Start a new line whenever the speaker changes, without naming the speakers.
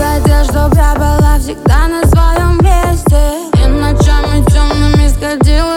хотел, чтоб я была всегда на своем месте. И ночами темными сходила.